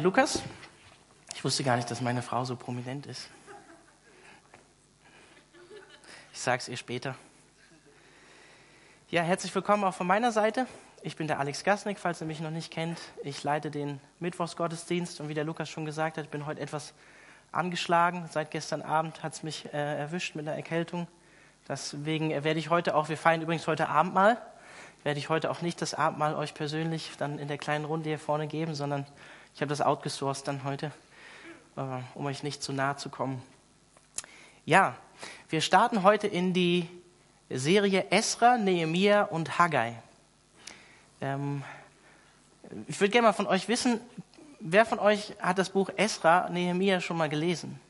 Lukas, ich wusste gar nicht, dass meine Frau so prominent ist. Ich sage es ihr später. Ja, herzlich willkommen auch von meiner Seite. Ich bin der Alex Gasnick, falls ihr mich noch nicht kennt. Ich leite den Mittwochsgottesdienst und wie der Lukas schon gesagt hat, ich bin heute etwas angeschlagen. Seit gestern Abend hat es mich äh, erwischt mit einer Erkältung. Deswegen werde ich heute auch, wir feiern übrigens heute Abendmahl, werde ich heute auch nicht das Abendmahl euch persönlich dann in der kleinen Runde hier vorne geben, sondern ich habe das outgesourced dann heute, äh, um euch nicht zu nahe zu kommen. Ja, wir starten heute in die Serie Esra, Nehemia und Haggai. Ähm, ich würde gerne mal von euch wissen, wer von euch hat das Buch Esra, Nehemia schon mal gelesen?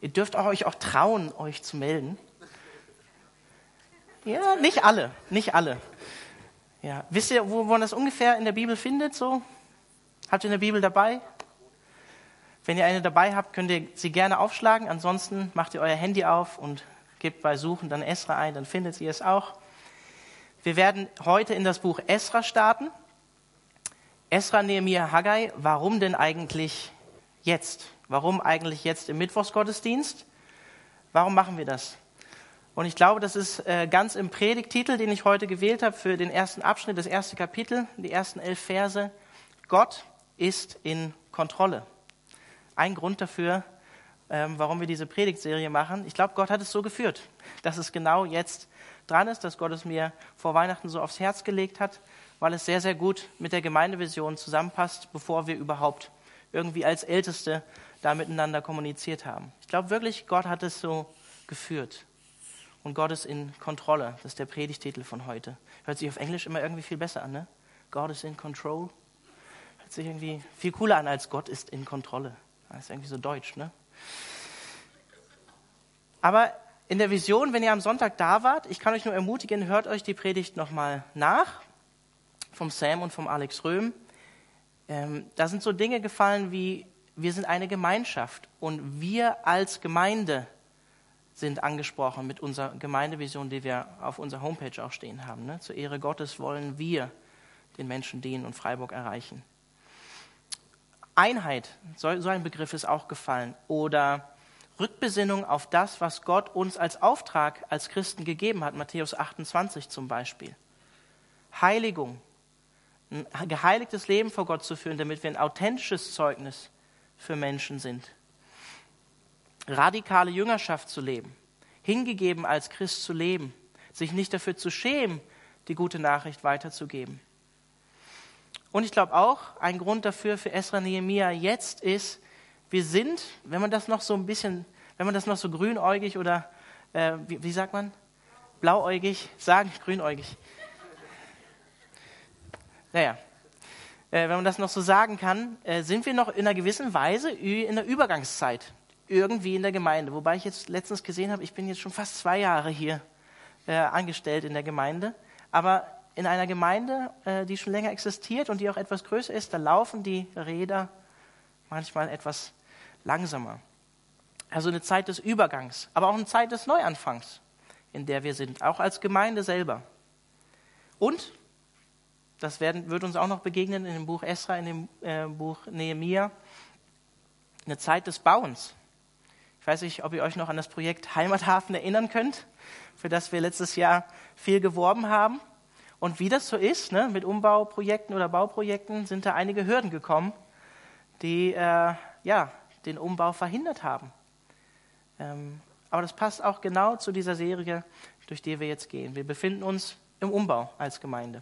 Ihr dürft euch auch trauen, euch zu melden. Ja, nicht alle, nicht alle. Ja. Wisst ihr, wo man das ungefähr in der Bibel findet? So? Habt ihr eine Bibel dabei? Wenn ihr eine dabei habt, könnt ihr sie gerne aufschlagen. Ansonsten macht ihr euer Handy auf und gebt bei Suchen dann Esra ein, dann findet ihr es auch. Wir werden heute in das Buch Esra starten. Esra, Nehemiah, Haggai. Warum denn eigentlich jetzt? Warum eigentlich jetzt im Mittwochsgottesdienst? Warum machen wir das? Und ich glaube, das ist äh, ganz im Predigtitel, den ich heute gewählt habe für den ersten Abschnitt, das erste Kapitel, die ersten elf Verse. Gott ist in Kontrolle. Ein Grund dafür, ähm, warum wir diese Predigtserie machen. Ich glaube, Gott hat es so geführt, dass es genau jetzt dran ist, dass Gott es mir vor Weihnachten so aufs Herz gelegt hat, weil es sehr, sehr gut mit der Gemeindevision zusammenpasst, bevor wir überhaupt irgendwie als Älteste da miteinander kommuniziert haben. Ich glaube wirklich, Gott hat es so geführt und Gott ist in Kontrolle. Das ist der Predigtitel von heute. Hört sich auf Englisch immer irgendwie viel besser an, ne? God is in control. Hört sich irgendwie viel cooler an als Gott ist in Kontrolle. Das ist irgendwie so deutsch, ne? Aber in der Vision, wenn ihr am Sonntag da wart, ich kann euch nur ermutigen, hört euch die Predigt nochmal nach vom Sam und vom Alex Röhm. Ähm, da sind so Dinge gefallen wie, wir sind eine Gemeinschaft und wir als Gemeinde sind angesprochen mit unserer Gemeindevision, die wir auf unserer Homepage auch stehen haben. Ne? Zur Ehre Gottes wollen wir den Menschen dienen und Freiburg erreichen. Einheit, so, so ein Begriff ist auch gefallen. Oder Rückbesinnung auf das, was Gott uns als Auftrag als Christen gegeben hat, Matthäus 28 zum Beispiel. Heiligung, ein geheiligtes Leben vor Gott zu führen, damit wir ein authentisches Zeugnis für Menschen sind radikale Jüngerschaft zu leben, hingegeben als Christ zu leben, sich nicht dafür zu schämen, die gute Nachricht weiterzugeben. Und ich glaube auch, ein Grund dafür für Esra Nehemiah jetzt ist, wir sind, wenn man das noch so ein bisschen, wenn man das noch so grünäugig oder, äh, wie, wie, sagt man, blauäugig, sagen, grünäugig. Naja, äh, wenn man das noch so sagen kann, äh, sind wir noch in einer gewissen Weise in der Übergangszeit irgendwie in der Gemeinde. Wobei ich jetzt letztens gesehen habe, ich bin jetzt schon fast zwei Jahre hier äh, angestellt in der Gemeinde. Aber in einer Gemeinde, äh, die schon länger existiert und die auch etwas größer ist, da laufen die Räder manchmal etwas langsamer. Also eine Zeit des Übergangs, aber auch eine Zeit des Neuanfangs, in der wir sind, auch als Gemeinde selber. Und, das werden, wird uns auch noch begegnen in dem Buch Esra, in dem äh, Buch Nehemia, eine Zeit des Bauens. Ich weiß nicht, ob ihr euch noch an das Projekt Heimathafen erinnern könnt, für das wir letztes Jahr viel geworben haben. Und wie das so ist, ne, mit Umbauprojekten oder Bauprojekten sind da einige Hürden gekommen, die äh, ja, den Umbau verhindert haben. Ähm, aber das passt auch genau zu dieser Serie, durch die wir jetzt gehen. Wir befinden uns im Umbau als Gemeinde.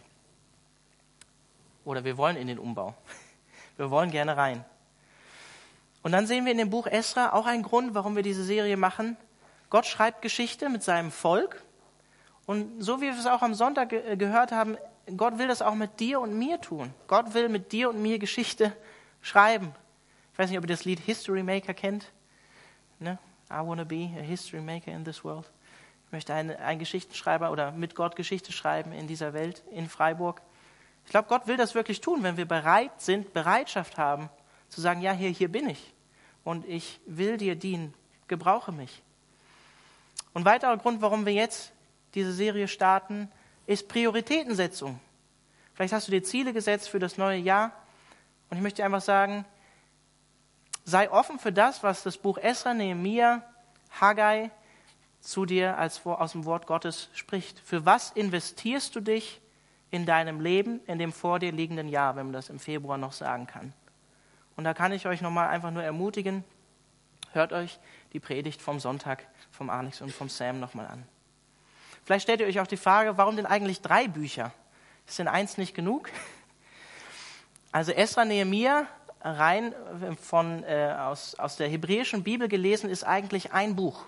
Oder wir wollen in den Umbau. Wir wollen gerne rein. Und dann sehen wir in dem Buch Esra auch einen Grund, warum wir diese Serie machen. Gott schreibt Geschichte mit seinem Volk. Und so wie wir es auch am Sonntag ge äh, gehört haben, Gott will das auch mit dir und mir tun. Gott will mit dir und mir Geschichte schreiben. Ich weiß nicht, ob ihr das Lied History Maker kennt. Ne? I wanna be a history maker in this world. Ich möchte ein, ein Geschichtenschreiber oder mit Gott Geschichte schreiben in dieser Welt, in Freiburg. Ich glaube, Gott will das wirklich tun, wenn wir bereit sind, Bereitschaft haben, zu sagen, ja, hier, hier bin ich und ich will dir dienen, gebrauche mich. Und weiterer Grund, warum wir jetzt diese Serie starten, ist Prioritätensetzung. Vielleicht hast du dir Ziele gesetzt für das neue Jahr Und ich möchte einfach sagen, sei offen für das, was das Buch Esra, Nehemiah, Haggai zu dir als aus dem Wort Gottes spricht. Für was investierst du dich in deinem Leben in dem vor dir liegenden Jahr, wenn man das im Februar noch sagen kann? Und da kann ich euch nochmal einfach nur ermutigen, hört euch die Predigt vom Sonntag vom Alex und vom Sam nochmal an. Vielleicht stellt ihr euch auch die Frage, warum denn eigentlich drei Bücher? Ist denn eins nicht genug? Also Esra Nehemiah, rein von, äh, aus, aus der hebräischen Bibel gelesen, ist eigentlich ein Buch.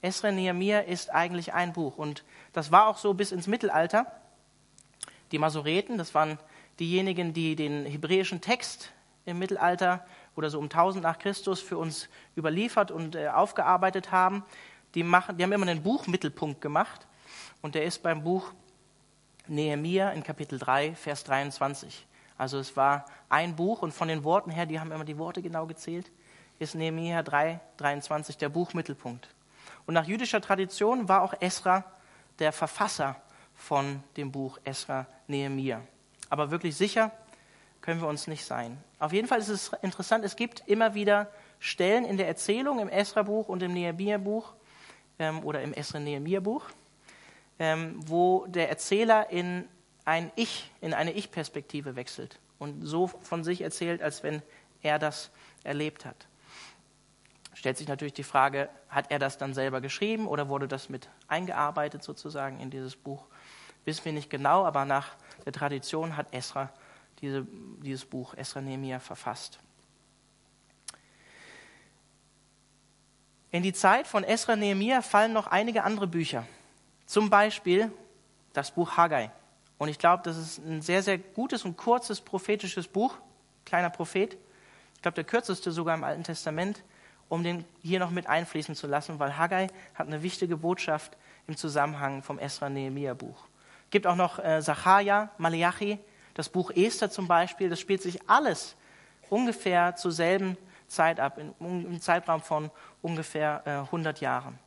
Esra Nehemiah ist eigentlich ein Buch. Und das war auch so bis ins Mittelalter. Die Masoreten, das waren diejenigen, die den hebräischen Text im Mittelalter oder so um 1000 nach Christus für uns überliefert und äh, aufgearbeitet haben. Die, machen, die haben immer einen Buchmittelpunkt gemacht. Und der ist beim Buch Nehemiah in Kapitel 3, Vers 23. Also es war ein Buch und von den Worten her, die haben immer die Worte genau gezählt, ist Nehemiah 3, 23 der Buchmittelpunkt. Und nach jüdischer Tradition war auch Esra der Verfasser von dem Buch Esra Nehemiah. Aber wirklich sicher können wir uns nicht sein. Auf jeden Fall ist es interessant, es gibt immer wieder Stellen in der Erzählung im Esra-Buch und im Nehemiah-Buch ähm, oder im Esra-Nehemiah-Buch, ähm, wo der Erzähler in ein Ich, in eine Ich-Perspektive wechselt und so von sich erzählt, als wenn er das erlebt hat. Stellt sich natürlich die Frage, hat er das dann selber geschrieben oder wurde das mit eingearbeitet sozusagen in dieses Buch? Wissen wir nicht genau, aber nach der Tradition hat Esra diese, dieses Buch Esra Nehemiah verfasst. In die Zeit von Esra Nehemiah fallen noch einige andere Bücher. Zum Beispiel das Buch Haggai. Und ich glaube, das ist ein sehr, sehr gutes und kurzes prophetisches Buch. Kleiner Prophet. Ich glaube, der kürzeste sogar im Alten Testament, um den hier noch mit einfließen zu lassen, weil Haggai hat eine wichtige Botschaft im Zusammenhang vom Esra Nehemiah Buch. Es gibt auch noch äh, Sacharja, Malachi, das Buch Esther zum Beispiel, das spielt sich alles ungefähr zur selben Zeit ab, im Zeitraum von ungefähr äh, 100 Jahren.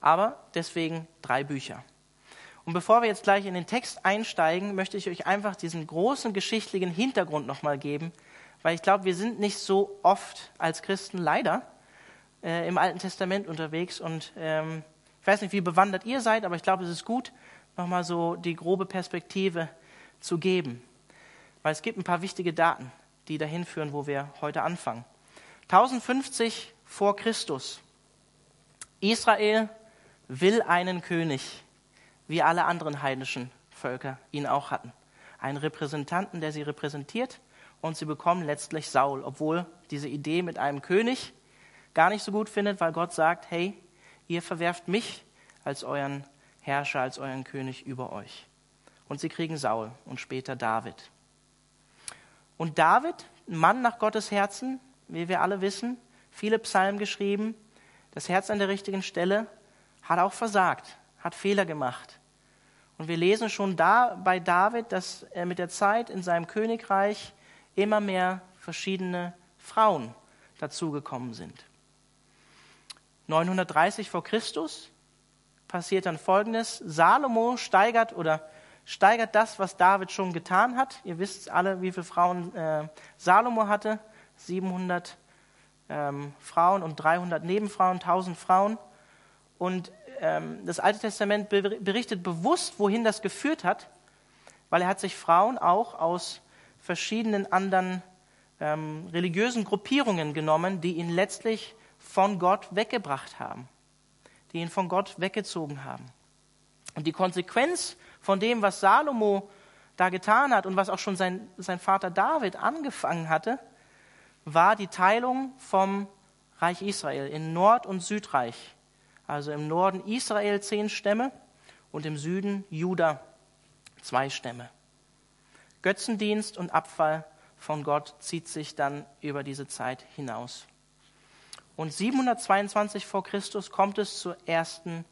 Aber deswegen drei Bücher. Und bevor wir jetzt gleich in den Text einsteigen, möchte ich euch einfach diesen großen geschichtlichen Hintergrund nochmal geben, weil ich glaube, wir sind nicht so oft als Christen leider äh, im Alten Testament unterwegs. Und ähm, ich weiß nicht, wie bewandert ihr seid, aber ich glaube, es ist gut, nochmal so die grobe Perspektive zu geben. Weil es gibt ein paar wichtige Daten, die dahin führen, wo wir heute anfangen. 1050 vor Christus. Israel will einen König, wie alle anderen heidnischen Völker ihn auch hatten. Einen Repräsentanten, der sie repräsentiert, und sie bekommen letztlich Saul, obwohl diese Idee mit einem König gar nicht so gut findet, weil Gott sagt, hey, ihr verwerft mich als euren Herrscher, als euren König über euch und sie kriegen Saul und später David. Und David, Mann nach Gottes Herzen, wie wir alle wissen, viele Psalmen geschrieben, das Herz an der richtigen Stelle, hat auch versagt, hat Fehler gemacht. Und wir lesen schon da bei David, dass er mit der Zeit in seinem Königreich immer mehr verschiedene Frauen dazugekommen sind. 930 vor Christus passiert dann Folgendes. Salomo steigert oder steigert das, was David schon getan hat. Ihr wisst alle, wie viele Frauen äh, Salomo hatte. 700 ähm, Frauen und 300 Nebenfrauen, 1000 Frauen. Und ähm, das Alte Testament berichtet bewusst, wohin das geführt hat, weil er hat sich Frauen auch aus verschiedenen anderen ähm, religiösen Gruppierungen genommen, die ihn letztlich von Gott weggebracht haben, die ihn von Gott weggezogen haben. Und die Konsequenz von dem, was Salomo da getan hat und was auch schon sein, sein Vater David angefangen hatte, war die Teilung vom Reich Israel in Nord- und Südreich. Also im Norden Israel zehn Stämme und im Süden Juda zwei Stämme. Götzendienst und Abfall von Gott zieht sich dann über diese Zeit hinaus. Und 722 vor Christus kommt es zur ersten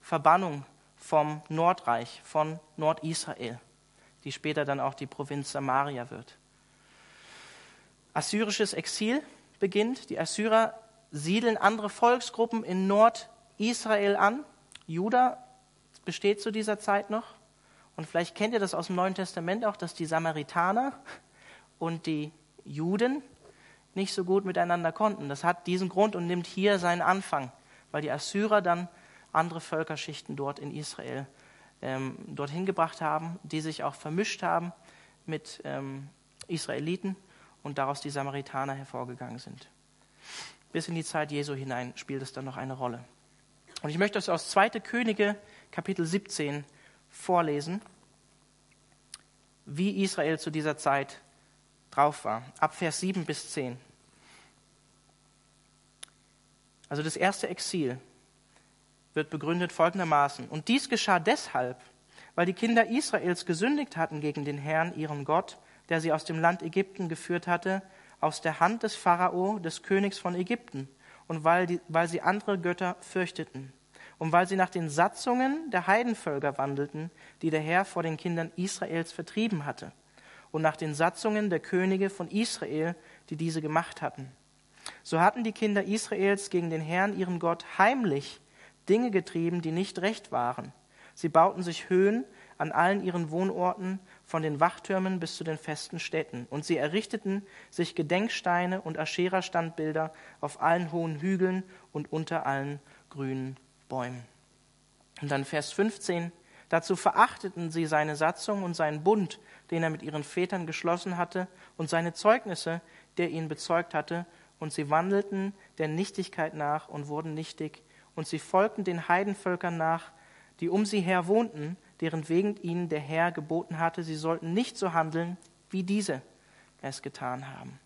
Verbannung vom Nordreich, von Nordisrael, die später dann auch die Provinz Samaria wird. Assyrisches Exil beginnt. Die Assyrer siedeln andere Volksgruppen in Nordisrael an. Juda besteht zu dieser Zeit noch. Und vielleicht kennt ihr das aus dem Neuen Testament auch, dass die Samaritaner und die Juden nicht so gut miteinander konnten. Das hat diesen Grund und nimmt hier seinen Anfang, weil die Assyrer dann andere Völkerschichten dort in Israel ähm, dorthin gebracht haben, die sich auch vermischt haben mit ähm, Israeliten und daraus die Samaritaner hervorgegangen sind. Bis in die Zeit Jesu hinein spielt es dann noch eine Rolle. Und ich möchte es aus 2. Könige Kapitel 17 vorlesen, wie Israel zu dieser Zeit drauf war. Ab Vers 7 bis 10. Also das erste Exil wird begründet folgendermaßen. Und dies geschah deshalb, weil die Kinder Israels gesündigt hatten gegen den Herrn, ihren Gott, der sie aus dem Land Ägypten geführt hatte, aus der Hand des Pharao, des Königs von Ägypten, und weil, die, weil sie andere Götter fürchteten, und weil sie nach den Satzungen der Heidenvölker wandelten, die der Herr vor den Kindern Israels vertrieben hatte, und nach den Satzungen der Könige von Israel, die diese gemacht hatten. So hatten die Kinder Israels gegen den Herrn, ihren Gott, heimlich Dinge getrieben, die nicht recht waren. Sie bauten sich Höhen an allen ihren Wohnorten, von den Wachtürmen bis zu den festen Städten. Und sie errichteten sich Gedenksteine und Aschera-Standbilder auf allen hohen Hügeln und unter allen grünen Bäumen. Und dann Vers 15. Dazu verachteten sie seine Satzung und seinen Bund, den er mit ihren Vätern geschlossen hatte, und seine Zeugnisse, der ihn bezeugt hatte, und sie wandelten der Nichtigkeit nach und wurden nichtig, und sie folgten den Heidenvölkern nach, die um sie her wohnten, deren wegen ihnen der Herr geboten hatte, sie sollten nicht so handeln, wie diese es getan haben.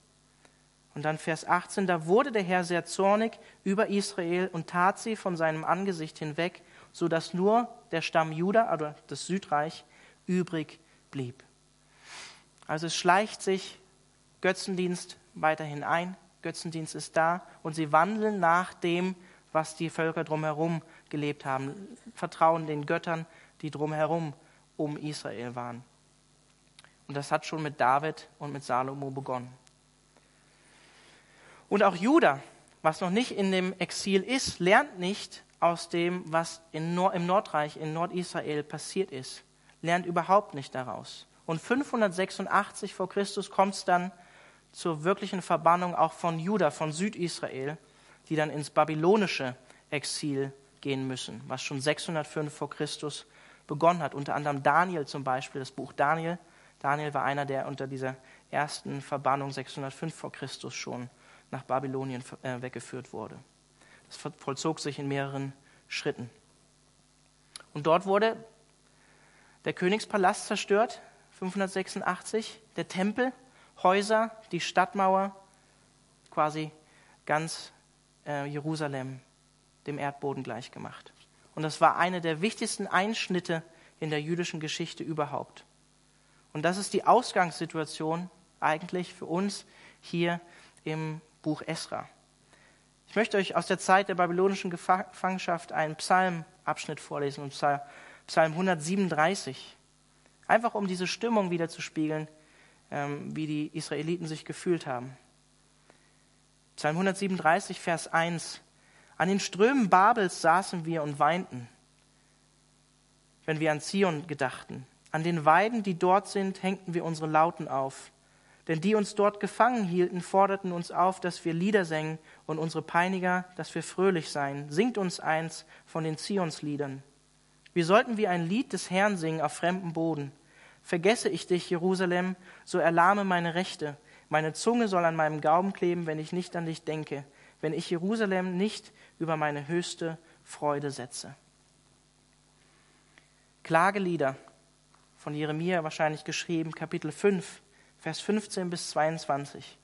Und dann Vers 18, da wurde der Herr sehr zornig über Israel und tat sie von seinem Angesicht hinweg, so dass nur der Stamm Juda oder das Südreich übrig blieb. Also es schleicht sich Götzendienst weiterhin ein, Götzendienst ist da und sie wandeln nach dem, was die Völker drumherum gelebt haben, vertrauen den Göttern, die drumherum um Israel waren. Und das hat schon mit David und mit Salomo begonnen. Und auch Juda, was noch nicht in dem Exil ist, lernt nicht aus dem, was Nord im Nordreich, in Nordisrael passiert ist. Lernt überhaupt nicht daraus. Und 586 vor Christus kommt es dann zur wirklichen Verbannung auch von Juda, von Südisrael, die dann ins babylonische Exil gehen müssen, was schon 605 vor Christus begonnen hat. Unter anderem Daniel zum Beispiel, das Buch Daniel. Daniel war einer, der unter dieser ersten Verbannung 605 vor Christus schon nach Babylonien äh, weggeführt wurde. Das vollzog sich in mehreren Schritten. Und dort wurde der Königspalast zerstört, 586, der Tempel, Häuser, die Stadtmauer, quasi ganz äh, Jerusalem dem Erdboden gleichgemacht. Und das war einer der wichtigsten Einschnitte in der jüdischen Geschichte überhaupt. Und das ist die Ausgangssituation eigentlich für uns hier im Buch Esra. Ich möchte euch aus der Zeit der babylonischen Gefangenschaft einen Psalmabschnitt vorlesen, Psalm 137. Einfach um diese Stimmung wieder zu spiegeln, ähm, wie die Israeliten sich gefühlt haben. Psalm 137, Vers 1. An den Strömen Babels saßen wir und weinten, wenn wir an Zion gedachten. An den Weiden, die dort sind, hängten wir unsere Lauten auf. Denn die uns dort gefangen hielten, forderten uns auf, dass wir Lieder sängen und unsere Peiniger, dass wir fröhlich seien. Singt uns eins von den Zionsliedern. Wir sollten wie ein Lied des Herrn singen auf fremdem Boden. Vergesse ich dich, Jerusalem, so erlahme meine Rechte. Meine Zunge soll an meinem Gaumen kleben, wenn ich nicht an dich denke, wenn ich Jerusalem nicht über meine höchste Freude setze. Klagelieder von Jeremia wahrscheinlich geschrieben, Kapitel 5, Vers 15 bis 22.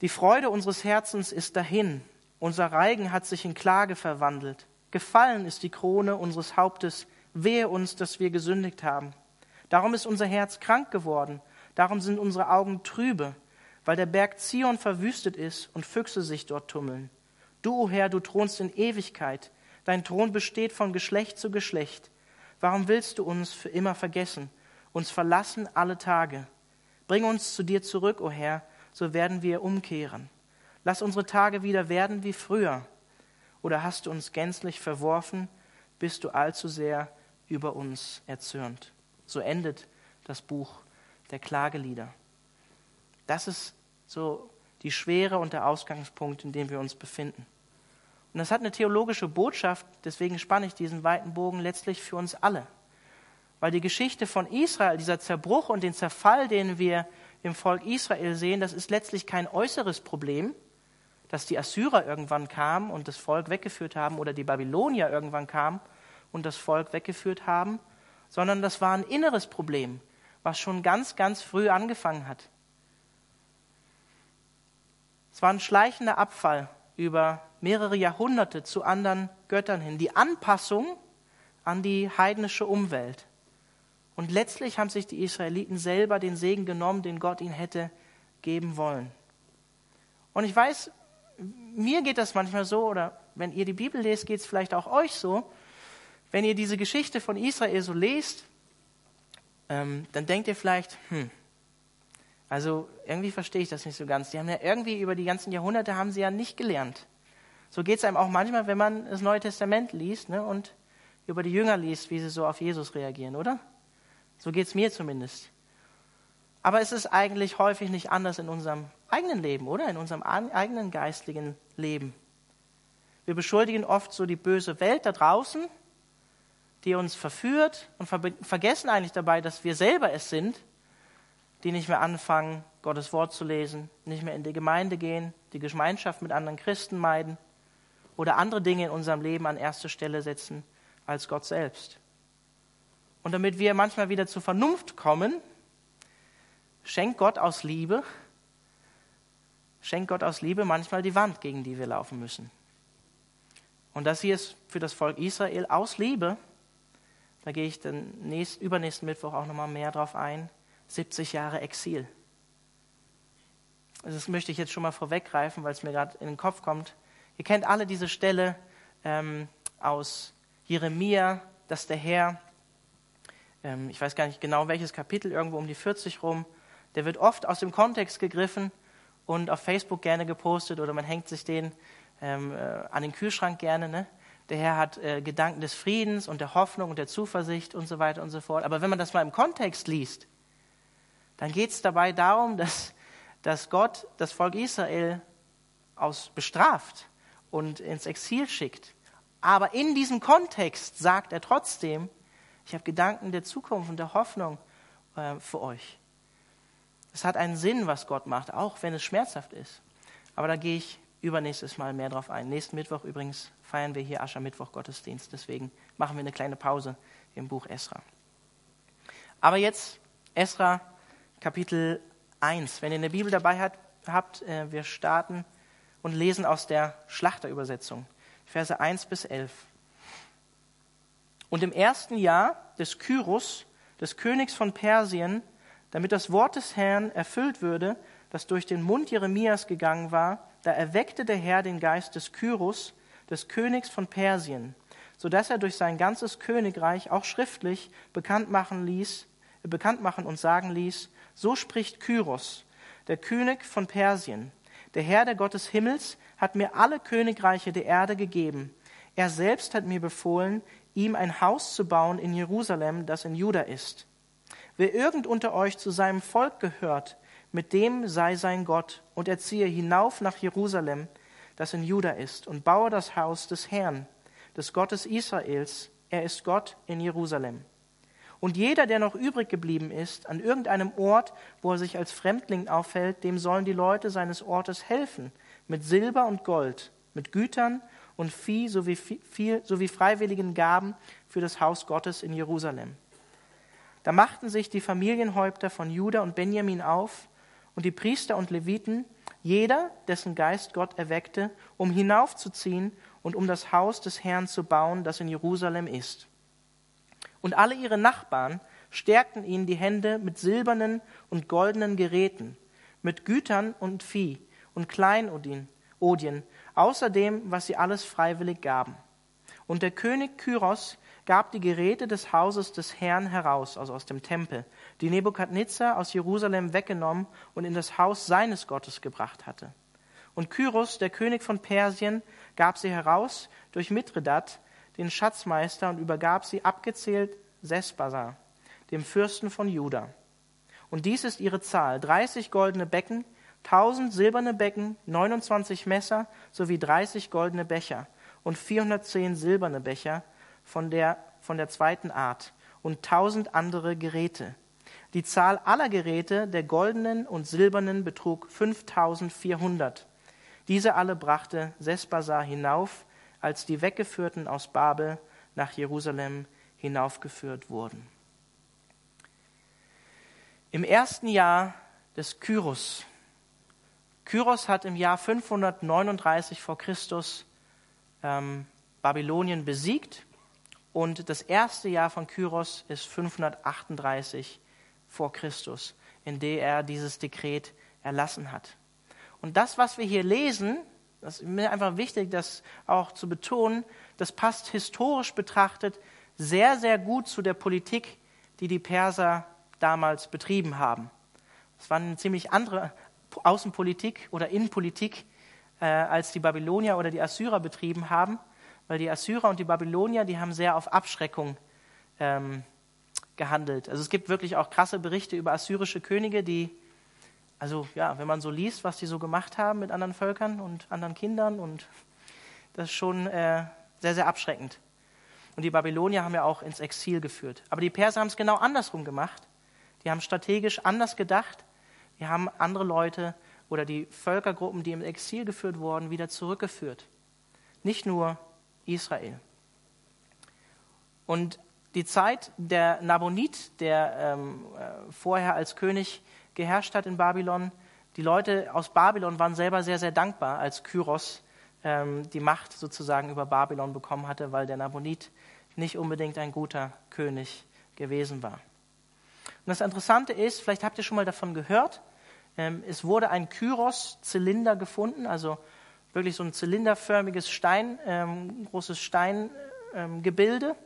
Die Freude unseres Herzens ist dahin, unser Reigen hat sich in Klage verwandelt. Gefallen ist die Krone unseres Hauptes, wehe uns, dass wir gesündigt haben. Darum ist unser Herz krank geworden, darum sind unsere Augen trübe, weil der Berg Zion verwüstet ist und Füchse sich dort tummeln. Du, o Herr, du thronst in Ewigkeit. Dein Thron besteht von Geschlecht zu Geschlecht. Warum willst du uns für immer vergessen, uns verlassen alle Tage? Bring uns zu dir zurück, o Herr, so werden wir umkehren. Lass unsere Tage wieder werden wie früher. Oder hast du uns gänzlich verworfen, bist du allzu sehr über uns erzürnt. So endet das Buch der Klagelieder. Das ist so die Schwere und der Ausgangspunkt, in dem wir uns befinden. Und das hat eine theologische Botschaft, deswegen spanne ich diesen weiten Bogen letztlich für uns alle. Weil die Geschichte von Israel, dieser Zerbruch und den Zerfall, den wir im Volk Israel sehen, das ist letztlich kein äußeres Problem, dass die Assyrer irgendwann kamen und das Volk weggeführt haben oder die Babylonier irgendwann kamen und das Volk weggeführt haben, sondern das war ein inneres Problem, was schon ganz, ganz früh angefangen hat. Es war ein schleichender Abfall über mehrere Jahrhunderte zu anderen Göttern hin, die Anpassung an die heidnische Umwelt. Und letztlich haben sich die Israeliten selber den Segen genommen, den Gott ihnen hätte geben wollen. Und ich weiß, mir geht das manchmal so, oder wenn ihr die Bibel lest, geht es vielleicht auch euch so, wenn ihr diese Geschichte von Israel so lest, ähm, dann denkt ihr vielleicht, hm, also irgendwie verstehe ich das nicht so ganz. Die haben ja irgendwie über die ganzen Jahrhunderte haben sie ja nicht gelernt. So geht es einem auch manchmal, wenn man das Neue Testament liest ne, und über die Jünger liest, wie sie so auf Jesus reagieren, oder? So geht es mir zumindest. Aber es ist eigentlich häufig nicht anders in unserem eigenen Leben, oder? In unserem eigenen geistlichen Leben. Wir beschuldigen oft so die böse Welt da draußen, die uns verführt und ver vergessen eigentlich dabei, dass wir selber es sind, die nicht mehr anfangen, Gottes Wort zu lesen, nicht mehr in die Gemeinde gehen, die Gemeinschaft mit anderen Christen meiden oder andere Dinge in unserem Leben an erste Stelle setzen als Gott selbst. Und damit wir manchmal wieder zur Vernunft kommen, schenkt Gott aus Liebe, schenkt Gott aus Liebe manchmal die Wand, gegen die wir laufen müssen. Und das hier ist für das Volk Israel aus Liebe, da gehe ich dann nächst, übernächsten Mittwoch auch nochmal mehr drauf ein, 70 Jahre Exil. Also das möchte ich jetzt schon mal vorweggreifen, weil es mir gerade in den Kopf kommt. Ihr kennt alle diese Stelle ähm, aus Jeremia, dass der Herr ähm, ich weiß gar nicht genau welches Kapitel, irgendwo um die 40 rum. Der wird oft aus dem Kontext gegriffen und auf Facebook gerne gepostet oder man hängt sich den ähm, äh, an den Kühlschrank gerne. Ne? Der Herr hat äh, Gedanken des Friedens und der Hoffnung und der Zuversicht und so weiter und so fort. Aber wenn man das mal im Kontext liest, dann geht es dabei darum, dass, dass Gott das Volk Israel aus bestraft und ins Exil schickt. Aber in diesem Kontext sagt er trotzdem, ich habe Gedanken der Zukunft und der Hoffnung äh, für euch. Es hat einen Sinn, was Gott macht, auch wenn es schmerzhaft ist. Aber da gehe ich übernächstes Mal mehr drauf ein. Nächsten Mittwoch übrigens feiern wir hier Aschermittwoch Gottesdienst. Deswegen machen wir eine kleine Pause im Buch Esra. Aber jetzt Esra Kapitel 1. Wenn ihr eine Bibel dabei hat, habt, äh, wir starten und lesen aus der Schlachterübersetzung. Verse 1 bis 11. Und im ersten Jahr des Kyros, des Königs von Persien, damit das Wort des Herrn erfüllt würde, das durch den Mund Jeremias gegangen war, da erweckte der Herr den Geist des Kyros, des Königs von Persien, so dass er durch sein ganzes Königreich auch schriftlich bekannt machen ließ, bekannt machen und sagen ließ, so spricht Kyros, der König von Persien. Der Herr, der Gott des Himmels, hat mir alle Königreiche der Erde gegeben. Er selbst hat mir befohlen, ihm ein Haus zu bauen in Jerusalem, das in Juda ist. Wer irgend unter euch zu seinem Volk gehört, mit dem sei sein Gott, und er ziehe hinauf nach Jerusalem, das in Juda ist, und baue das Haus des Herrn, des Gottes Israels. Er ist Gott in Jerusalem. Und jeder, der noch übrig geblieben ist, an irgendeinem Ort, wo er sich als Fremdling aufhält, dem sollen die Leute seines Ortes helfen, mit Silber und Gold, mit Gütern und Vieh sowie, viel, sowie freiwilligen Gaben für das Haus Gottes in Jerusalem. Da machten sich die Familienhäupter von Juda und Benjamin auf und die Priester und Leviten, jeder, dessen Geist Gott erweckte, um hinaufzuziehen und um das Haus des Herrn zu bauen, das in Jerusalem ist. Und alle ihre Nachbarn stärkten ihnen die Hände mit silbernen und goldenen Geräten, mit Gütern und Vieh und Kleinodien, außerdem, was sie alles freiwillig gaben. Und der König Kyros gab die Geräte des Hauses des Herrn heraus, also aus dem Tempel, die Nebukadnezar aus Jerusalem weggenommen und in das Haus seines Gottes gebracht hatte. Und Kyros, der König von Persien, gab sie heraus durch Mithredat, den Schatzmeister, und übergab sie abgezählt Sespasar, dem Fürsten von Juda. Und dies ist ihre Zahl. 30 goldene Becken, 1000 silberne Becken, 29 Messer sowie 30 goldene Becher und 410 silberne Becher von der, von der zweiten Art und 1000 andere Geräte. Die Zahl aller Geräte der goldenen und silbernen betrug 5400. Diese alle brachte Sespasar hinauf, als die Weggeführten aus Babel nach Jerusalem hinaufgeführt wurden. Im ersten Jahr des Kyros. Kyros hat im Jahr 539 vor Christus ähm, Babylonien besiegt und das erste Jahr von Kyros ist 538 vor Christus, in dem er dieses Dekret erlassen hat. Und das, was wir hier lesen, das ist mir einfach wichtig, das auch zu betonen, das passt historisch betrachtet sehr, sehr gut zu der Politik, die die Perser damals betrieben haben. Es war eine ziemlich andere Außenpolitik oder Innenpolitik, äh, als die Babylonier oder die Assyrer betrieben haben, weil die Assyrer und die Babylonier, die haben sehr auf Abschreckung ähm, gehandelt. Also es gibt wirklich auch krasse Berichte über assyrische Könige, die, also ja, wenn man so liest, was die so gemacht haben mit anderen Völkern und anderen Kindern, und das ist schon äh, sehr, sehr abschreckend. Und die Babylonier haben ja auch ins Exil geführt. Aber die Perser haben es genau andersrum gemacht. Die haben strategisch anders gedacht. Die haben andere Leute oder die Völkergruppen, die im Exil geführt wurden, wieder zurückgeführt. Nicht nur Israel. Und die Zeit der Nabonid, der ähm, äh, vorher als König geherrscht hat in Babylon, die Leute aus Babylon waren selber sehr, sehr dankbar, als Kyros ähm, die Macht sozusagen über Babylon bekommen hatte, weil der Nabonid nicht unbedingt ein guter König gewesen war. Und das Interessante ist, vielleicht habt ihr schon mal davon gehört, ähm, es wurde ein Kyros-Zylinder gefunden, also wirklich so ein zylinderförmiges Stein, ähm, großes Steingebilde.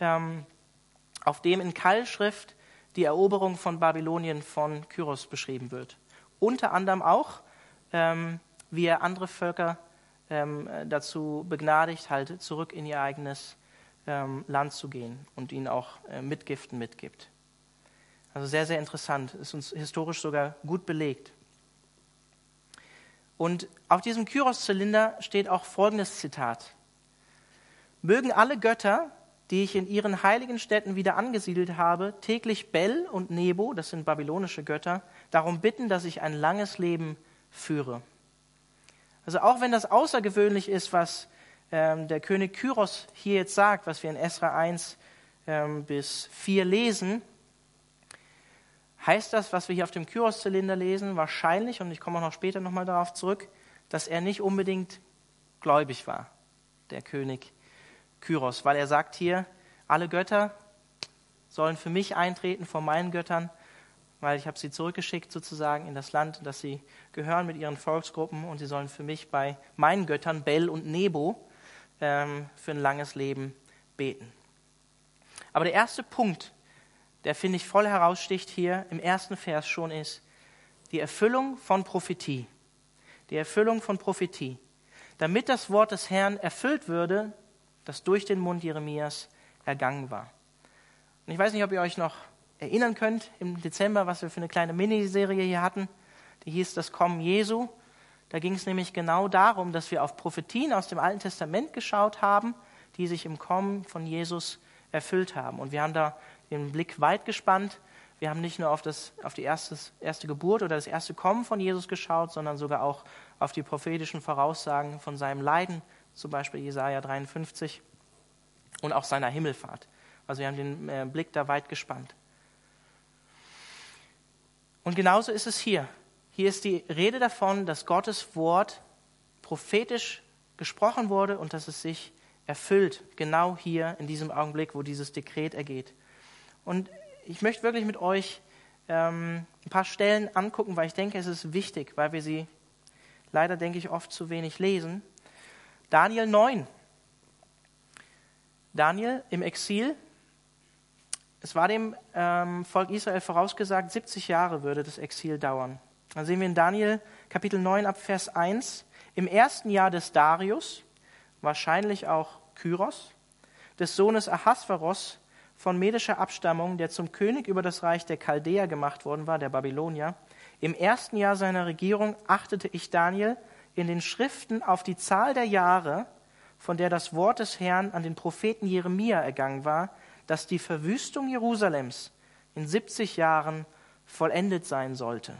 Ähm, ähm, auf dem in Keilschrift die Eroberung von Babylonien von Kyros beschrieben wird. Unter anderem auch, ähm, wie er andere Völker ähm, dazu begnadigt, halt zurück in ihr eigenes ähm, Land zu gehen und ihnen auch äh, Mitgiften mitgibt. Also sehr, sehr interessant, ist uns historisch sogar gut belegt. Und auf diesem Kyros-Zylinder steht auch folgendes Zitat. Mögen alle Götter, die ich in ihren heiligen Städten wieder angesiedelt habe, täglich Bel und Nebo, das sind babylonische Götter, darum bitten, dass ich ein langes Leben führe. Also auch wenn das außergewöhnlich ist, was ähm, der König Kyros hier jetzt sagt, was wir in Esra 1 ähm, bis 4 lesen, heißt das, was wir hier auf dem Kyros-Zylinder lesen, wahrscheinlich, und ich komme auch noch später nochmal darauf zurück, dass er nicht unbedingt gläubig war, der König Kyros, weil er sagt hier, alle Götter sollen für mich eintreten vor meinen Göttern, weil ich habe sie zurückgeschickt sozusagen in das Land, das sie gehören mit ihren Volksgruppen und sie sollen für mich bei meinen Göttern Bel und Nebo ähm, für ein langes Leben beten. Aber der erste Punkt, der finde ich voll heraussticht hier im ersten Vers schon ist, die Erfüllung von Prophetie. Die Erfüllung von Prophetie. Damit das Wort des Herrn erfüllt würde, das durch den Mund Jeremias ergangen war. Und ich weiß nicht, ob ihr euch noch erinnern könnt im Dezember, was wir für eine kleine Miniserie hier hatten. Die hieß Das Kommen Jesu. Da ging es nämlich genau darum, dass wir auf Prophetien aus dem Alten Testament geschaut haben, die sich im Kommen von Jesus erfüllt haben. Und wir haben da den Blick weit gespannt. Wir haben nicht nur auf, das, auf die erste, erste Geburt oder das erste Kommen von Jesus geschaut, sondern sogar auch auf die prophetischen Voraussagen von seinem Leiden zum Beispiel Jesaja 53 und auch seiner Himmelfahrt. Also wir haben den äh, Blick da weit gespannt. Und genauso ist es hier. Hier ist die Rede davon, dass Gottes Wort prophetisch gesprochen wurde und dass es sich erfüllt, genau hier in diesem Augenblick, wo dieses Dekret ergeht. Und ich möchte wirklich mit euch ähm, ein paar Stellen angucken, weil ich denke, es ist wichtig, weil wir sie leider, denke ich, oft zu wenig lesen. Daniel 9. Daniel im Exil. Es war dem ähm, Volk Israel vorausgesagt, 70 Jahre würde das Exil dauern. Dann sehen wir in Daniel Kapitel 9 ab Vers 1. Im ersten Jahr des Darius, wahrscheinlich auch Kyros, des Sohnes Ahasveros von medischer Abstammung, der zum König über das Reich der Chaldäer gemacht worden war, der Babylonier, im ersten Jahr seiner Regierung achtete ich Daniel in den Schriften auf die Zahl der Jahre, von der das Wort des Herrn an den Propheten Jeremia ergangen war, dass die Verwüstung Jerusalems in 70 Jahren vollendet sein sollte.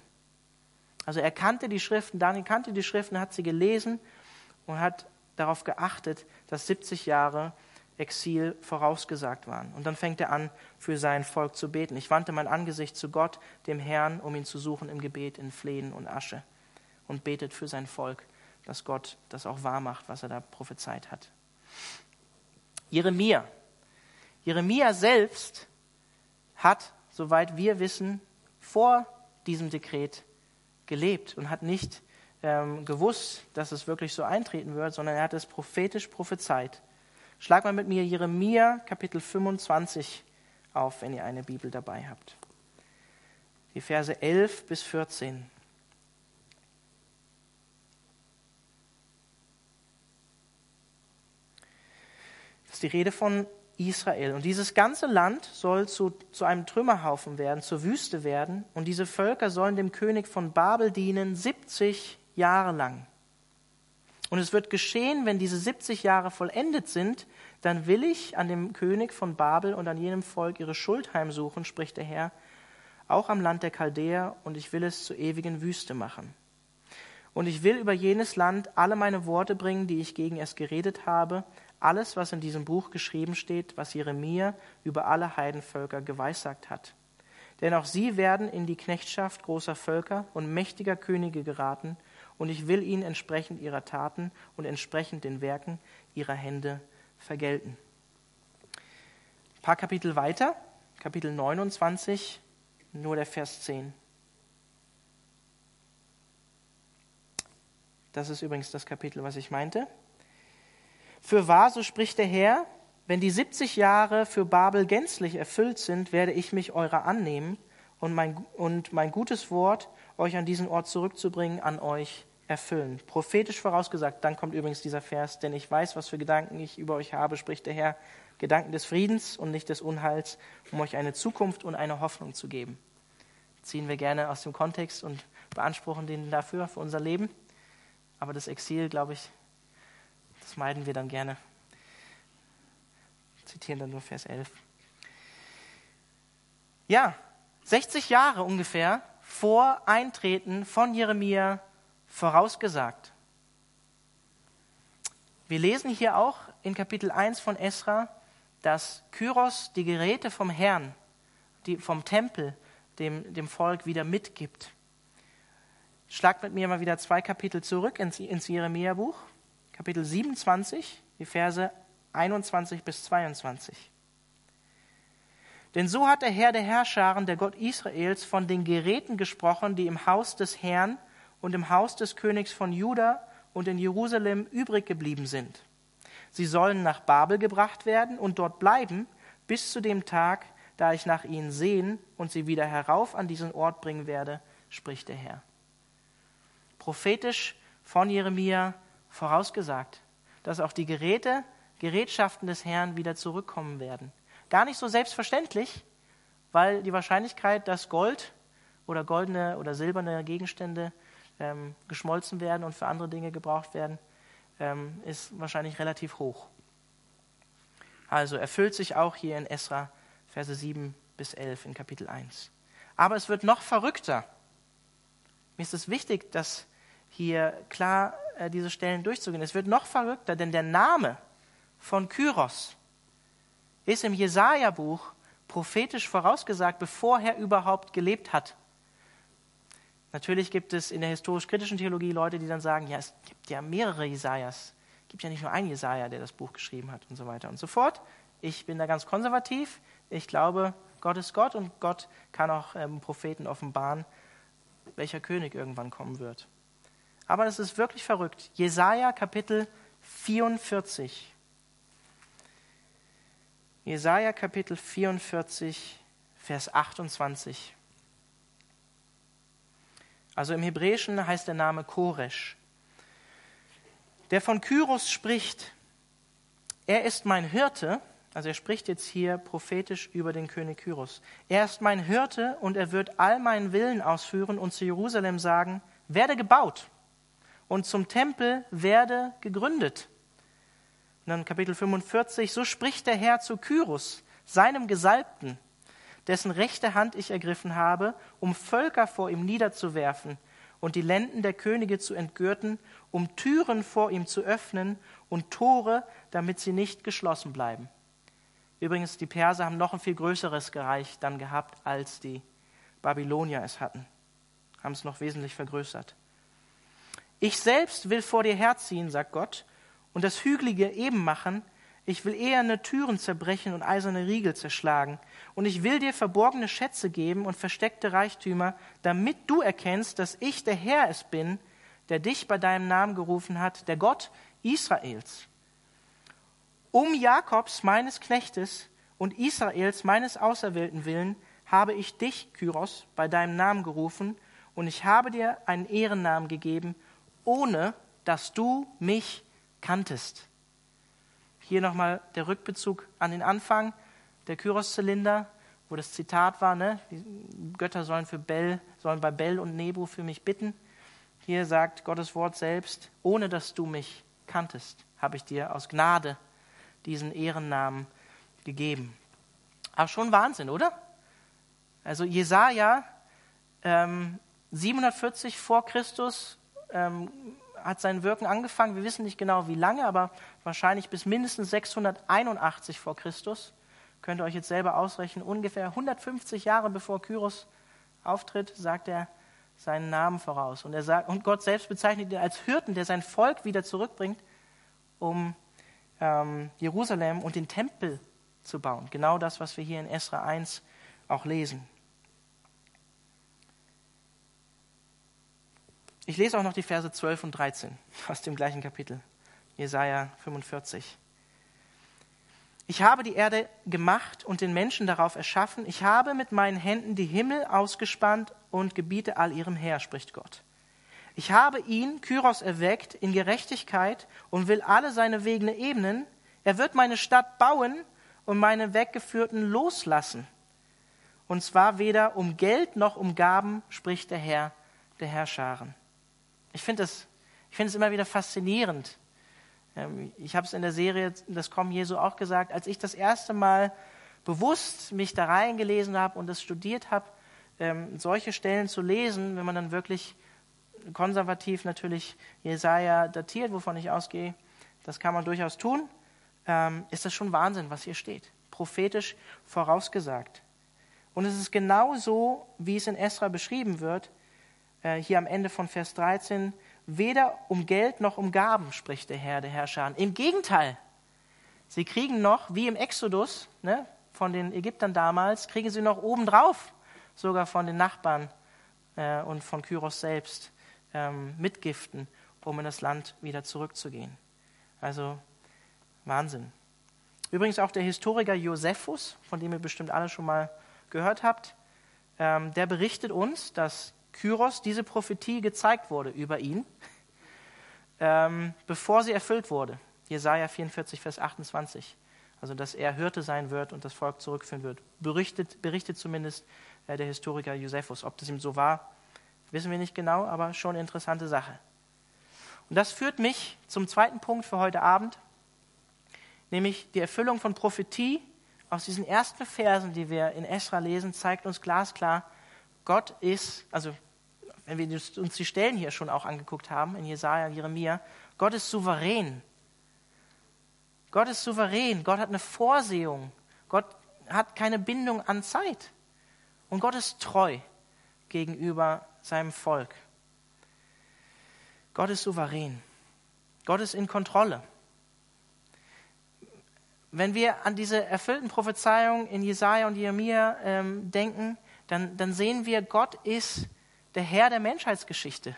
Also er kannte die Schriften, Daniel kannte die Schriften, hat sie gelesen und hat darauf geachtet, dass 70 Jahre Exil vorausgesagt waren. Und dann fängt er an, für sein Volk zu beten. Ich wandte mein Angesicht zu Gott, dem Herrn, um ihn zu suchen im Gebet, in Flehen und Asche. Und betet für sein Volk, dass Gott das auch wahr macht, was er da prophezeit hat. Jeremia. Jeremia selbst hat, soweit wir wissen, vor diesem Dekret gelebt und hat nicht ähm, gewusst, dass es wirklich so eintreten wird, sondern er hat es prophetisch prophezeit. Schlag mal mit mir Jeremia Kapitel 25 auf, wenn ihr eine Bibel dabei habt. Die Verse 11 bis 14. Das ist die Rede von Israel. Und dieses ganze Land soll zu, zu einem Trümmerhaufen werden, zur Wüste werden. Und diese Völker sollen dem König von Babel dienen 70 Jahre lang. Und es wird geschehen, wenn diese 70 Jahre vollendet sind, dann will ich an dem König von Babel und an jenem Volk ihre Schuld heimsuchen, spricht der Herr, auch am Land der Chaldäer, und ich will es zur ewigen Wüste machen. Und ich will über jenes Land alle meine Worte bringen, die ich gegen es geredet habe, alles, was in diesem Buch geschrieben steht, was Jeremia über alle Heidenvölker geweissagt hat. Denn auch sie werden in die Knechtschaft großer Völker und mächtiger Könige geraten, und ich will ihnen entsprechend ihrer Taten und entsprechend den Werken ihrer Hände vergelten. Ein paar Kapitel weiter, Kapitel 29, nur der Vers 10. Das ist übrigens das Kapitel, was ich meinte. Für wahr, so spricht der Herr, wenn die 70 Jahre für Babel gänzlich erfüllt sind, werde ich mich eurer annehmen und mein, und mein gutes Wort, euch an diesen Ort zurückzubringen, an euch erfüllen. Prophetisch vorausgesagt, dann kommt übrigens dieser Vers, denn ich weiß, was für Gedanken ich über euch habe, spricht der Herr, Gedanken des Friedens und nicht des Unheils, um euch eine Zukunft und eine Hoffnung zu geben. Ziehen wir gerne aus dem Kontext und beanspruchen den dafür, für unser Leben. Aber das Exil, glaube ich, das meiden wir dann gerne. Zitieren dann nur Vers 11. Ja, 60 Jahre ungefähr vor Eintreten von Jeremia vorausgesagt. Wir lesen hier auch in Kapitel 1 von Esra, dass Kyros die Geräte vom Herrn, die vom Tempel, dem, dem Volk wieder mitgibt. Schlagt mit mir mal wieder zwei Kapitel zurück ins, ins Jeremia-Buch. Kapitel 27, die Verse 21 bis 22. Denn so hat der Herr der Herrscharen, der Gott Israels, von den Geräten gesprochen, die im Haus des Herrn und im Haus des Königs von Juda und in Jerusalem übrig geblieben sind. Sie sollen nach Babel gebracht werden und dort bleiben bis zu dem Tag, da ich nach ihnen sehen und sie wieder herauf an diesen Ort bringen werde, spricht der Herr. Prophetisch von Jeremia vorausgesagt, dass auch die Geräte, Gerätschaften des Herrn wieder zurückkommen werden. Gar nicht so selbstverständlich, weil die Wahrscheinlichkeit, dass Gold oder goldene oder silberne Gegenstände ähm, geschmolzen werden und für andere Dinge gebraucht werden, ähm, ist wahrscheinlich relativ hoch. Also erfüllt sich auch hier in Esra Verse 7 bis 11 in Kapitel 1. Aber es wird noch verrückter. Mir ist es wichtig, dass hier klar äh, diese Stellen durchzugehen. Es wird noch verrückter, denn der Name von Kyros ist im Jesaja-Buch prophetisch vorausgesagt, bevor er überhaupt gelebt hat. Natürlich gibt es in der historisch-kritischen Theologie Leute, die dann sagen, ja, es gibt ja mehrere Jesajas. Es gibt ja nicht nur einen Jesaja, der das Buch geschrieben hat und so weiter und so fort. Ich bin da ganz konservativ. Ich glaube, Gott ist Gott und Gott kann auch ähm, Propheten offenbaren, welcher König irgendwann kommen wird. Aber es ist wirklich verrückt. Jesaja Kapitel 44. Jesaja Kapitel 44, Vers 28. Also im Hebräischen heißt der Name Koresh. Der von Kyros spricht, er ist mein Hirte, Also er spricht jetzt hier prophetisch über den König Kyros. Er ist mein Hirte und er wird all meinen Willen ausführen und zu Jerusalem sagen, werde gebaut und zum Tempel werde gegründet. Und dann Kapitel 45, so spricht der Herr zu Kyros, seinem Gesalbten, dessen rechte Hand ich ergriffen habe, um Völker vor ihm niederzuwerfen und die Lenden der Könige zu entgürten, um Türen vor ihm zu öffnen und Tore, damit sie nicht geschlossen bleiben. Übrigens, die Perser haben noch ein viel größeres Reich dann gehabt, als die Babylonier es hatten. Haben es noch wesentlich vergrößert. Ich selbst will vor dir herziehen, sagt Gott, und das Hügelige eben machen. Ich will eherne Türen zerbrechen und eiserne Riegel zerschlagen. Und ich will dir verborgene Schätze geben und versteckte Reichtümer, damit du erkennst, dass ich der Herr es bin, der dich bei deinem Namen gerufen hat, der Gott Israels. Um Jakobs, meines Knechtes, und Israels, meines Auserwählten willen, habe ich dich, Kyros, bei deinem Namen gerufen, und ich habe dir einen Ehrennamen gegeben, ohne dass du mich kanntest. Hier nochmal der Rückbezug an den Anfang, der Kyros-Zylinder, wo das Zitat war, ne? die Götter sollen, für Bell, sollen bei Bell und Nebo für mich bitten. Hier sagt Gottes Wort selbst, ohne dass du mich kanntest, habe ich dir aus Gnade diesen Ehrennamen gegeben. Aber schon Wahnsinn, oder? Also Jesaja, ähm, 740 vor Christus, ähm, hat sein Wirken angefangen. Wir wissen nicht genau wie lange, aber wahrscheinlich bis mindestens 681 vor Christus. Könnt ihr euch jetzt selber ausrechnen. Ungefähr 150 Jahre bevor Kyros auftritt, sagt er seinen Namen voraus. Und, er sagt, und Gott selbst bezeichnet ihn als Hirten, der sein Volk wieder zurückbringt, um ähm, Jerusalem und den Tempel zu bauen. Genau das, was wir hier in Esra 1 auch lesen. Ich lese auch noch die Verse 12 und 13 aus dem gleichen Kapitel, Jesaja 45. Ich habe die Erde gemacht und den Menschen darauf erschaffen. Ich habe mit meinen Händen die Himmel ausgespannt und gebiete all ihrem Heer, spricht Gott. Ich habe ihn, Kyros, erweckt in Gerechtigkeit und will alle seine Wege ebnen. Er wird meine Stadt bauen und meine Weggeführten loslassen. Und zwar weder um Geld noch um Gaben, spricht der Herr der Herrscharen. Ich finde es find immer wieder faszinierend. Ähm, ich habe es in der Serie Das Kommen Jesu auch gesagt, als ich das erste Mal bewusst mich da reingelesen habe und das studiert habe, ähm, solche Stellen zu lesen, wenn man dann wirklich konservativ natürlich Jesaja datiert, wovon ich ausgehe, das kann man durchaus tun, ähm, ist das schon Wahnsinn, was hier steht. Prophetisch vorausgesagt. Und es ist genau so, wie es in Esra beschrieben wird, hier am Ende von Vers 13, weder um Geld noch um Gaben, spricht der Herr, der Herrscher. Im Gegenteil, sie kriegen noch, wie im Exodus ne, von den Ägyptern damals, kriegen sie noch obendrauf, sogar von den Nachbarn äh, und von Kyros selbst, ähm, Mitgiften, um in das Land wieder zurückzugehen. Also Wahnsinn. Übrigens auch der Historiker Josephus, von dem ihr bestimmt alle schon mal gehört habt, ähm, der berichtet uns, dass Kyros diese Prophetie gezeigt wurde über ihn, ähm, bevor sie erfüllt wurde. Jesaja 44, Vers 28. Also, dass er Hirte sein wird und das Volk zurückführen wird. Berichtet, berichtet zumindest äh, der Historiker Josephus. Ob das ihm so war, wissen wir nicht genau, aber schon eine interessante Sache. Und das führt mich zum zweiten Punkt für heute Abend, nämlich die Erfüllung von Prophetie aus diesen ersten Versen, die wir in Esra lesen, zeigt uns glasklar, Gott ist, also wenn wir uns die Stellen hier schon auch angeguckt haben, in Jesaja und Jeremia, Gott ist souverän. Gott ist souverän. Gott hat eine Vorsehung. Gott hat keine Bindung an Zeit. Und Gott ist treu gegenüber seinem Volk. Gott ist souverän. Gott ist in Kontrolle. Wenn wir an diese erfüllten Prophezeiungen in Jesaja und Jeremia ähm, denken, dann, dann sehen wir, Gott ist der Herr der Menschheitsgeschichte.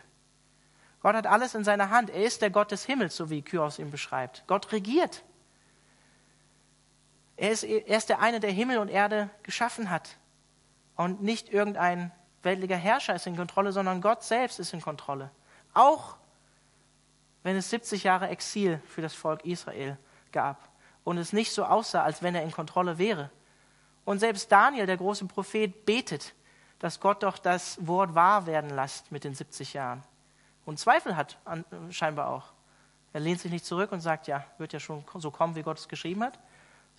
Gott hat alles in seiner Hand. Er ist der Gott des Himmels, so wie Kyros ihn beschreibt. Gott regiert. Er ist, er ist der eine, der Himmel und Erde geschaffen hat. Und nicht irgendein weltlicher Herrscher ist in Kontrolle, sondern Gott selbst ist in Kontrolle. Auch wenn es 70 Jahre Exil für das Volk Israel gab und es nicht so aussah, als wenn er in Kontrolle wäre. Und selbst Daniel, der große Prophet, betet, dass Gott doch das Wort wahr werden lässt mit den 70 Jahren. Und Zweifel hat scheinbar auch. Er lehnt sich nicht zurück und sagt, ja, wird ja schon so kommen, wie Gott es geschrieben hat,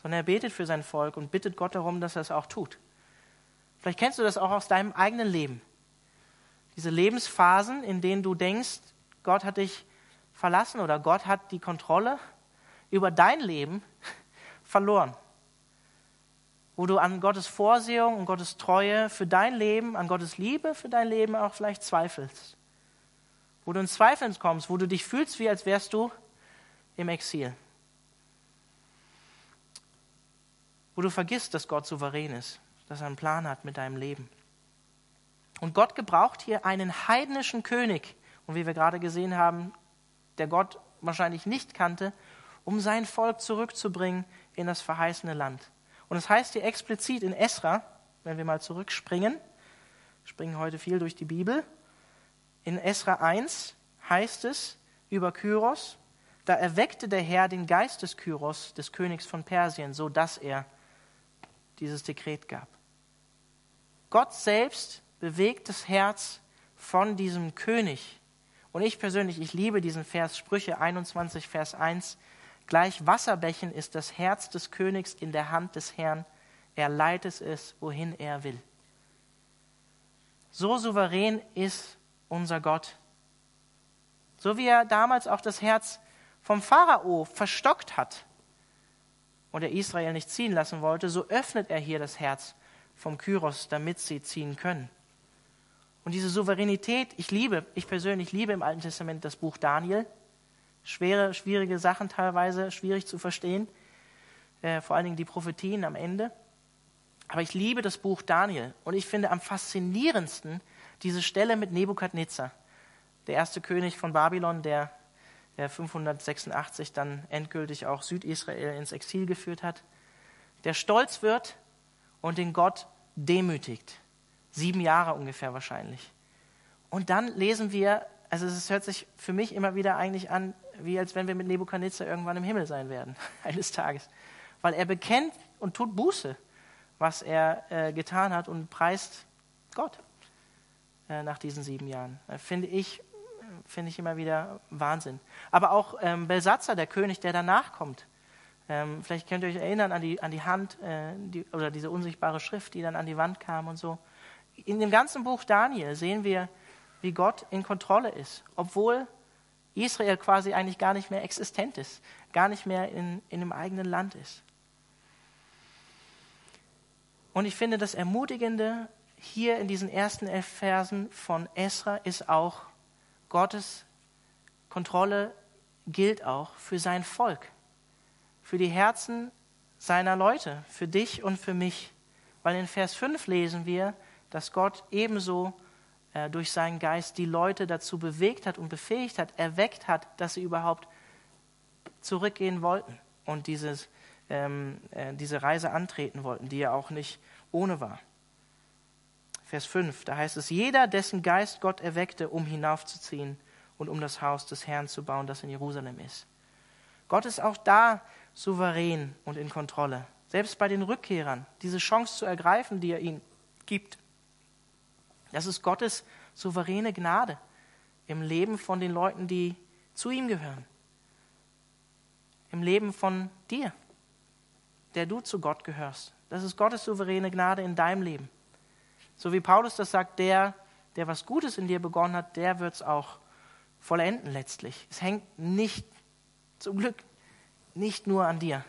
sondern er betet für sein Volk und bittet Gott darum, dass er es auch tut. Vielleicht kennst du das auch aus deinem eigenen Leben. Diese Lebensphasen, in denen du denkst, Gott hat dich verlassen oder Gott hat die Kontrolle über dein Leben verloren. Wo du an Gottes Vorsehung und Gottes Treue für dein Leben, an Gottes Liebe für dein Leben auch vielleicht zweifelst. Wo du in Zweifeln kommst, wo du dich fühlst, wie als wärst du im Exil. Wo du vergisst, dass Gott souverän ist, dass er einen Plan hat mit deinem Leben. Und Gott gebraucht hier einen heidnischen König, und wie wir gerade gesehen haben, der Gott wahrscheinlich nicht kannte, um sein Volk zurückzubringen in das verheißene Land. Und es das heißt hier explizit in Esra, wenn wir mal zurückspringen, springen heute viel durch die Bibel, in Esra 1 heißt es über Kyros, da erweckte der Herr den Geist des Kyros, des Königs von Persien, so dass er dieses Dekret gab. Gott selbst bewegt das Herz von diesem König. Und ich persönlich, ich liebe diesen Vers, Sprüche 21, Vers 1. Gleich Wasserbächen ist das Herz des Königs in der Hand des Herrn. Er leitet es, wohin er will. So souverän ist unser Gott. So wie er damals auch das Herz vom Pharao verstockt hat und er Israel nicht ziehen lassen wollte, so öffnet er hier das Herz vom Kyros, damit sie ziehen können. Und diese Souveränität, ich liebe, ich persönlich liebe im Alten Testament das Buch Daniel. Schwere, schwierige Sachen teilweise, schwierig zu verstehen. Äh, vor allen Dingen die Prophetien am Ende. Aber ich liebe das Buch Daniel. Und ich finde am faszinierendsten diese Stelle mit Nebukadnezar, der erste König von Babylon, der, der 586 dann endgültig auch Südisrael ins Exil geführt hat, der stolz wird und den Gott demütigt. Sieben Jahre ungefähr wahrscheinlich. Und dann lesen wir, also es hört sich für mich immer wieder eigentlich an, wie als wenn wir mit Nebukadnezar irgendwann im Himmel sein werden, eines Tages. Weil er bekennt und tut Buße, was er äh, getan hat und preist Gott äh, nach diesen sieben Jahren. Äh, finde ich, finde ich immer wieder Wahnsinn. Aber auch ähm, Belsatzer, der König, der danach kommt. Ähm, vielleicht könnt ihr euch erinnern an die, an die Hand äh, die, oder diese unsichtbare Schrift, die dann an die Wand kam und so in dem ganzen Buch Daniel sehen wir, wie Gott in Kontrolle ist, obwohl Israel quasi eigentlich gar nicht mehr existent ist, gar nicht mehr in, in dem eigenen Land ist. Und ich finde, das Ermutigende hier in diesen ersten elf Versen von Esra ist auch, Gottes Kontrolle gilt auch für sein Volk, für die Herzen seiner Leute, für dich und für mich. Weil in Vers 5 lesen wir, dass Gott ebenso durch seinen Geist die Leute dazu bewegt hat und befähigt hat, erweckt hat, dass sie überhaupt zurückgehen wollten und dieses, ähm, äh, diese Reise antreten wollten, die ja auch nicht ohne war. Vers 5, da heißt es, jeder, dessen Geist Gott erweckte, um hinaufzuziehen und um das Haus des Herrn zu bauen, das in Jerusalem ist. Gott ist auch da souverän und in Kontrolle. Selbst bei den Rückkehrern, diese Chance zu ergreifen, die er ihnen gibt. Das ist Gottes souveräne Gnade im Leben von den Leuten, die zu ihm gehören. Im Leben von dir, der du zu Gott gehörst. Das ist Gottes souveräne Gnade in deinem Leben. So wie Paulus das sagt, der, der was Gutes in dir begonnen hat, der wird es auch vollenden letztlich. Es hängt nicht, zum Glück, nicht nur an dir.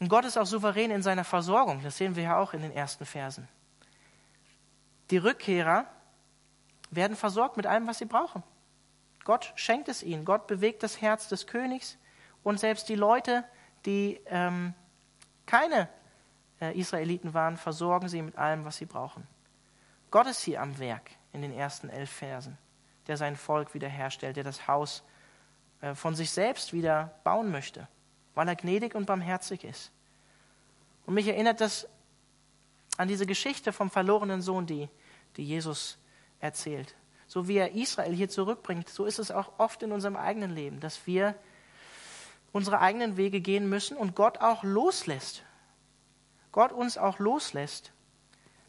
Und Gott ist auch souverän in seiner Versorgung. Das sehen wir ja auch in den ersten Versen. Die Rückkehrer werden versorgt mit allem, was sie brauchen. Gott schenkt es ihnen. Gott bewegt das Herz des Königs und selbst die Leute, die ähm, keine äh, Israeliten waren, versorgen sie mit allem, was sie brauchen. Gott ist hier am Werk in den ersten elf Versen, der sein Volk wiederherstellt, der das Haus äh, von sich selbst wieder bauen möchte, weil er gnädig und barmherzig ist. Und mich erinnert das an diese Geschichte vom verlorenen Sohn, die die Jesus erzählt. So wie er Israel hier zurückbringt, so ist es auch oft in unserem eigenen Leben, dass wir unsere eigenen Wege gehen müssen und Gott auch loslässt. Gott uns auch loslässt,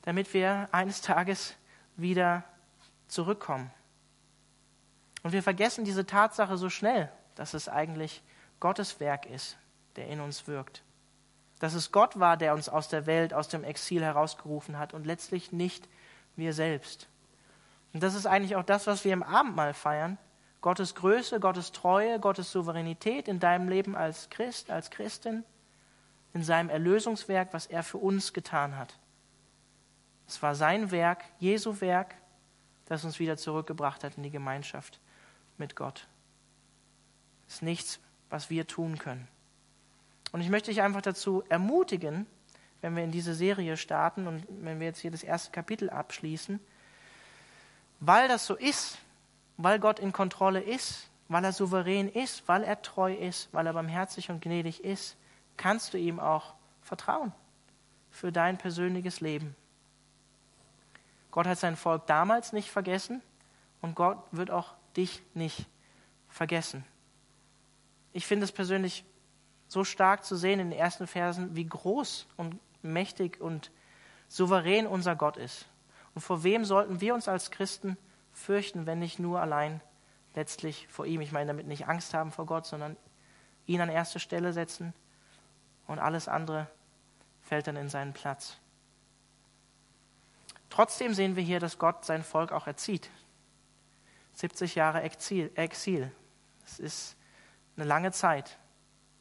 damit wir eines Tages wieder zurückkommen. Und wir vergessen diese Tatsache so schnell, dass es eigentlich Gottes Werk ist, der in uns wirkt. Dass es Gott war, der uns aus der Welt, aus dem Exil herausgerufen hat und letztlich nicht wir selbst. Und das ist eigentlich auch das, was wir im Abendmahl feiern. Gottes Größe, Gottes Treue, Gottes Souveränität in deinem Leben als Christ, als Christin, in seinem Erlösungswerk, was er für uns getan hat. Es war sein Werk, Jesu Werk, das uns wieder zurückgebracht hat in die Gemeinschaft mit Gott. Es ist nichts, was wir tun können. Und ich möchte dich einfach dazu ermutigen, wenn wir in diese Serie starten und wenn wir jetzt hier das erste Kapitel abschließen, weil das so ist, weil Gott in Kontrolle ist, weil er souverän ist, weil er treu ist, weil er barmherzig und gnädig ist, kannst du ihm auch vertrauen für dein persönliches Leben. Gott hat sein Volk damals nicht vergessen und Gott wird auch dich nicht vergessen. Ich finde es persönlich so stark zu sehen in den ersten Versen, wie groß und mächtig und souverän unser Gott ist. Und vor wem sollten wir uns als Christen fürchten, wenn nicht nur allein letztlich vor ihm? Ich meine damit nicht Angst haben vor Gott, sondern ihn an erste Stelle setzen und alles andere fällt dann in seinen Platz. Trotzdem sehen wir hier, dass Gott sein Volk auch erzieht. 70 Jahre Exil. Exil. Das ist eine lange Zeit.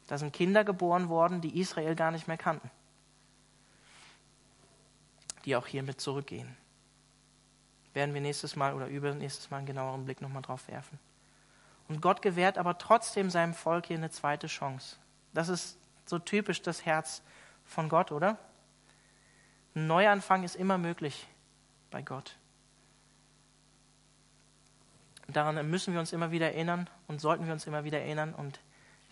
Da sind Kinder geboren worden, die Israel gar nicht mehr kannten, die auch hiermit zurückgehen. Werden wir nächstes Mal oder übernächstes Mal einen genaueren Blick nochmal drauf werfen. Und Gott gewährt aber trotzdem seinem Volk hier eine zweite Chance. Das ist so typisch das Herz von Gott, oder? Ein Neuanfang ist immer möglich bei Gott. Daran müssen wir uns immer wieder erinnern und sollten wir uns immer wieder erinnern. Und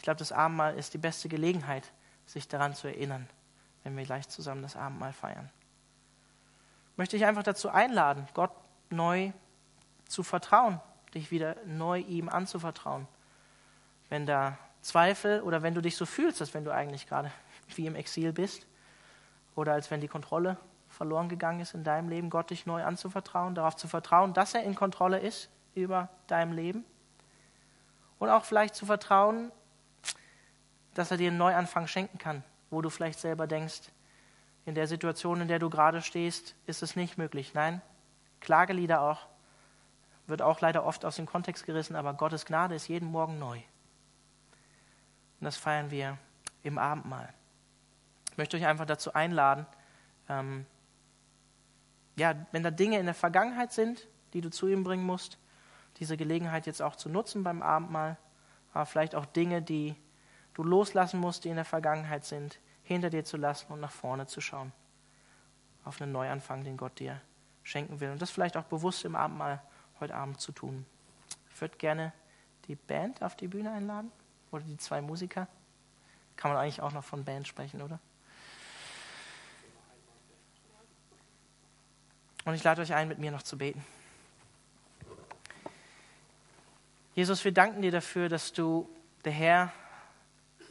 ich glaube, das Abendmahl ist die beste Gelegenheit, sich daran zu erinnern, wenn wir gleich zusammen das Abendmahl feiern. Möchte ich einfach dazu einladen, Gott neu zu vertrauen, dich wieder neu ihm anzuvertrauen. Wenn da Zweifel oder wenn du dich so fühlst, als wenn du eigentlich gerade wie im Exil bist oder als wenn die Kontrolle verloren gegangen ist in deinem Leben, Gott dich neu anzuvertrauen, darauf zu vertrauen, dass er in Kontrolle ist über deinem Leben und auch vielleicht zu vertrauen, dass er dir einen Neuanfang schenken kann, wo du vielleicht selber denkst, in der Situation, in der du gerade stehst, ist es nicht möglich. Nein, Klagelieder auch, wird auch leider oft aus dem Kontext gerissen, aber Gottes Gnade ist jeden Morgen neu. Und das feiern wir im Abendmahl. Ich möchte euch einfach dazu einladen, ähm, ja, wenn da Dinge in der Vergangenheit sind, die du zu ihm bringen musst, diese Gelegenheit jetzt auch zu nutzen beim Abendmahl, aber vielleicht auch Dinge, die du loslassen musst, die in der Vergangenheit sind, hinter dir zu lassen und nach vorne zu schauen. Auf einen Neuanfang, den Gott dir schenken will. Und das vielleicht auch bewusst im Abendmahl heute Abend zu tun. Ich würde gerne die Band auf die Bühne einladen. Oder die zwei Musiker. Kann man eigentlich auch noch von Band sprechen, oder? Und ich lade euch ein, mit mir noch zu beten. Jesus, wir danken dir dafür, dass du der Herr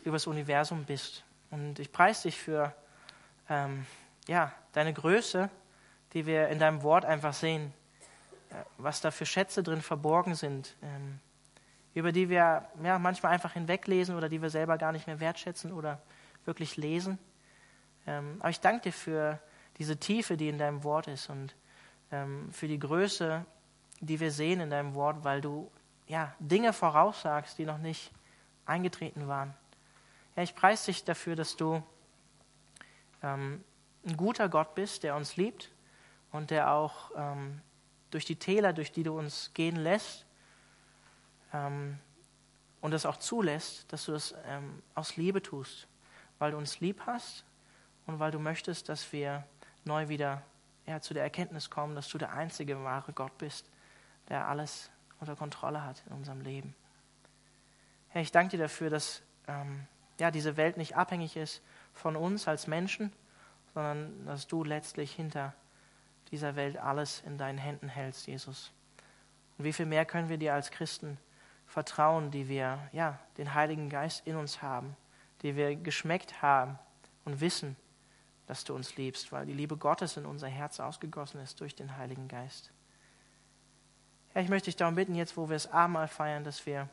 übers Universum bist. Und ich preise dich für ähm, ja, deine Größe, die wir in deinem Wort einfach sehen, äh, was da für Schätze drin verborgen sind. Ähm, über die wir ja, manchmal einfach hinweglesen oder die wir selber gar nicht mehr wertschätzen oder wirklich lesen. Ähm, aber ich danke dir für diese Tiefe, die in deinem Wort ist und ähm, für die Größe, die wir sehen in deinem Wort, weil du ja, Dinge voraussagst, die noch nicht eingetreten waren. Ja, ich preise dich dafür, dass du ähm, ein guter Gott bist, der uns liebt und der auch ähm, durch die Täler, durch die du uns gehen lässt, ähm, und es auch zulässt, dass du es ähm, aus Liebe tust, weil du uns lieb hast und weil du möchtest, dass wir neu wieder ja, zu der Erkenntnis kommen, dass du der einzige wahre Gott bist, der alles unter Kontrolle hat in unserem Leben. Herr, ich danke dir dafür, dass ähm, ja, diese Welt nicht abhängig ist von uns als Menschen, sondern dass du letztlich hinter dieser Welt alles in deinen Händen hältst, Jesus. Und wie viel mehr können wir dir als Christen vertrauen, die wir, ja, den Heiligen Geist in uns haben, die wir geschmeckt haben und wissen, dass du uns liebst, weil die Liebe Gottes in unser Herz ausgegossen ist durch den Heiligen Geist. Ja, ich möchte dich darum bitten, jetzt wo wir das Abendmahl feiern, dass wir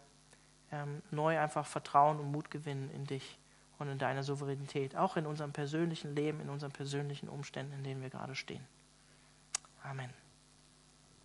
ähm, neu einfach Vertrauen und Mut gewinnen in dich und in deine Souveränität, auch in unserem persönlichen Leben, in unseren persönlichen Umständen, in denen wir gerade stehen. Amen.